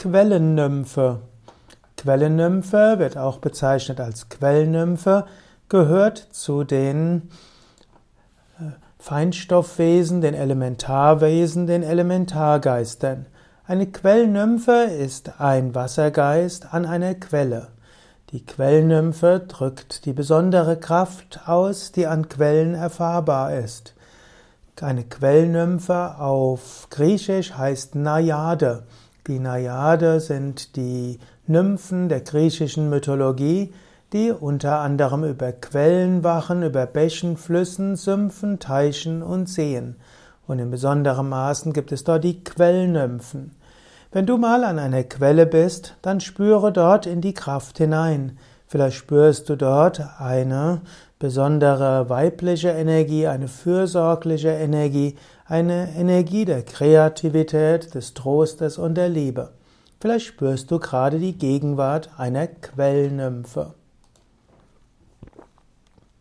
Quellennymphe. Quellennymphe wird auch bezeichnet als Quellnymphe, gehört zu den äh, Feinstoffwesen, den Elementarwesen, den Elementargeistern. Eine Quellnymphe ist ein Wassergeist an einer Quelle. Die Quellnymphe drückt die besondere Kraft aus, die an Quellen erfahrbar ist. Eine Quellnymphe auf Griechisch heißt Naiade. Die Naiade sind die Nymphen der griechischen Mythologie, die unter anderem über Quellen wachen, über Bächen, Flüssen, Sümpfen, Teichen und Seen. Und in besonderem Maßen gibt es dort die Quellnymphen. Wenn du mal an einer Quelle bist, dann spüre dort in die Kraft hinein. Vielleicht spürst du dort eine besondere weibliche Energie, eine fürsorgliche Energie, eine Energie der Kreativität, des Trostes und der Liebe. Vielleicht spürst du gerade die Gegenwart einer Quellnymphe.